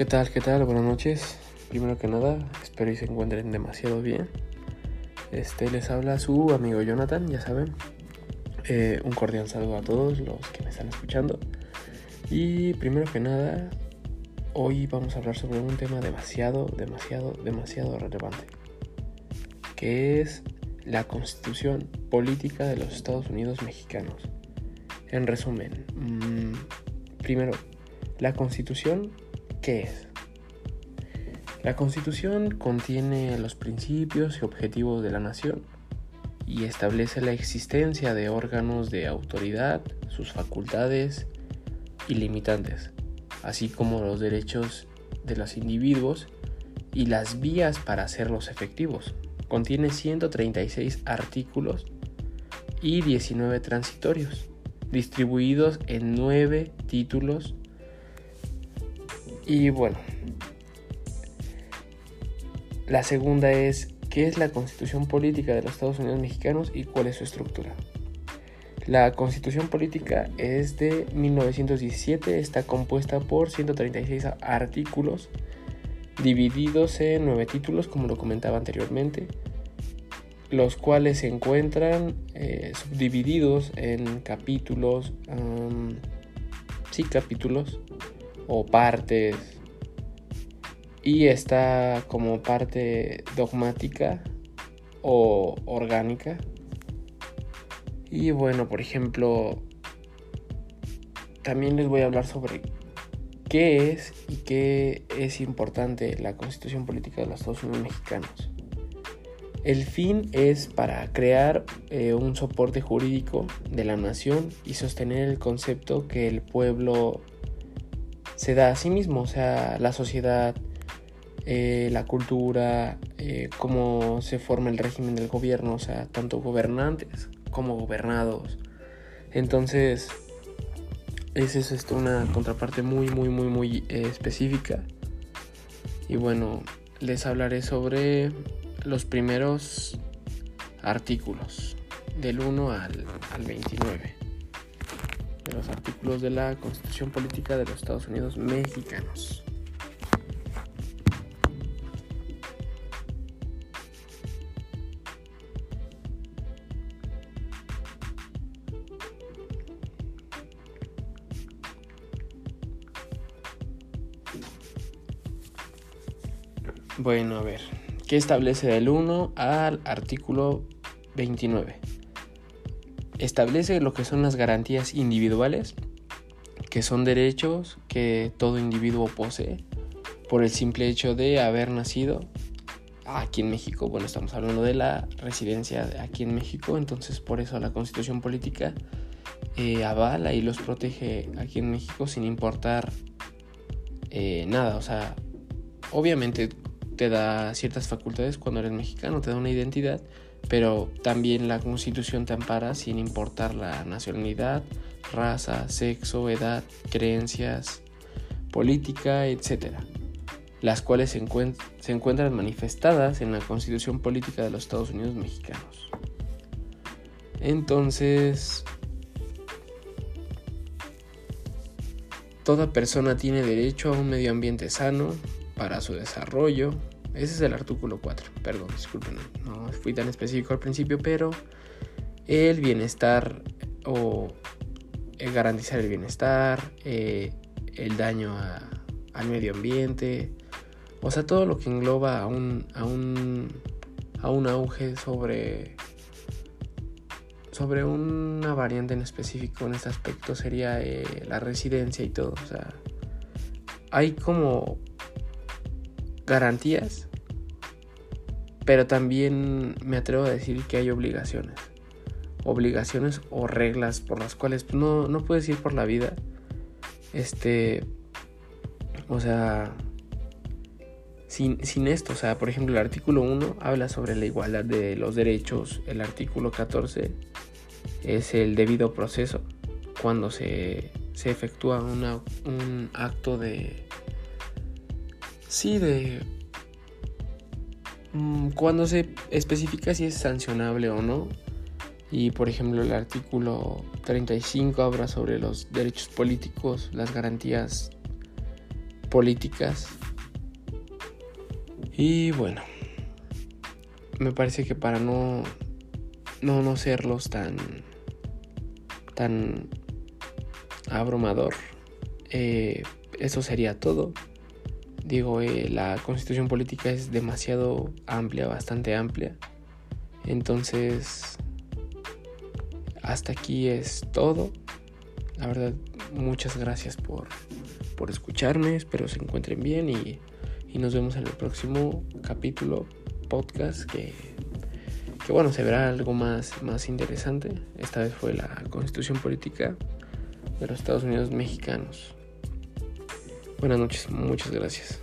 ¿Qué tal? ¿Qué tal? Buenas noches. Primero que nada, espero y se encuentren demasiado bien. Este les habla su amigo Jonathan, ya saben. Eh, un cordial saludo a todos los que me están escuchando. Y primero que nada, hoy vamos a hablar sobre un tema demasiado, demasiado, demasiado relevante. Que es la constitución política de los Estados Unidos mexicanos. En resumen, mmm, primero, la constitución, ¿qué es? La constitución contiene los principios y objetivos de la nación y establece la existencia de órganos de autoridad, sus facultades y limitantes, así como los derechos de los individuos y las vías para hacerlos efectivos. Contiene 136 artículos y 19 transitorios, distribuidos en 9 títulos. Y bueno, la segunda es qué es la constitución política de los Estados Unidos mexicanos y cuál es su estructura. La constitución política es de 1917, está compuesta por 136 artículos divididos en nueve títulos, como lo comentaba anteriormente, los cuales se encuentran eh, subdivididos en capítulos, sí, capítulos o partes y está como parte dogmática o orgánica. Y bueno, por ejemplo, también les voy a hablar sobre qué es y qué es importante la constitución política de los Estados Unidos mexicanos. El fin es para crear eh, un soporte jurídico de la nación y sostener el concepto que el pueblo se da a sí mismo, o sea, la sociedad, eh, la cultura, eh, cómo se forma el régimen del gobierno, o sea, tanto gobernantes como gobernados. Entonces, es esto, una contraparte muy, muy, muy, muy eh, específica. Y bueno, les hablaré sobre los primeros artículos, del 1 al, al 29, de los artículos de la Constitución Política de los Estados Unidos Mexicanos. Bueno, a ver, ¿qué establece del 1 al artículo 29? Establece lo que son las garantías individuales, que son derechos que todo individuo posee por el simple hecho de haber nacido aquí en México. Bueno, estamos hablando de la residencia aquí en México, entonces por eso la constitución política eh, avala y los protege aquí en México sin importar eh, nada. O sea, obviamente te da ciertas facultades cuando eres mexicano, te da una identidad, pero también la constitución te ampara sin importar la nacionalidad, raza, sexo, edad, creencias, política, etc. Las cuales se, se encuentran manifestadas en la constitución política de los Estados Unidos mexicanos. Entonces, toda persona tiene derecho a un medio ambiente sano para su desarrollo, ese es el artículo 4. Perdón, disculpen, no fui tan específico al principio, pero el bienestar o garantizar el bienestar, eh, el daño al medio ambiente, o sea, todo lo que engloba a un, a un, a un auge sobre, sobre una variante en específico en este aspecto sería eh, la residencia y todo. O sea, hay como garantías, pero también me atrevo a decir que hay obligaciones. Obligaciones o reglas por las cuales no, no puedes ir por la vida. Este. O sea. Sin, sin, esto, o sea, por ejemplo, el artículo 1 habla sobre la igualdad de los derechos. El artículo 14 es el debido proceso. Cuando se, se efectúa un acto de, Sí, de... Mm, cuando se especifica si es sancionable o no. Y por ejemplo el artículo 35 habla sobre los derechos políticos, las garantías políticas. Y bueno, me parece que para no, no, no serlos tan, tan abrumador, eh, eso sería todo. Digo, eh, la constitución política es demasiado amplia, bastante amplia. Entonces, hasta aquí es todo. La verdad, muchas gracias por, por escucharme. Espero se encuentren bien y, y, nos vemos en el próximo capítulo podcast que, que bueno, se verá algo más, más interesante. Esta vez fue la constitución política de los Estados Unidos mexicanos. Buenas noches, muchas gracias.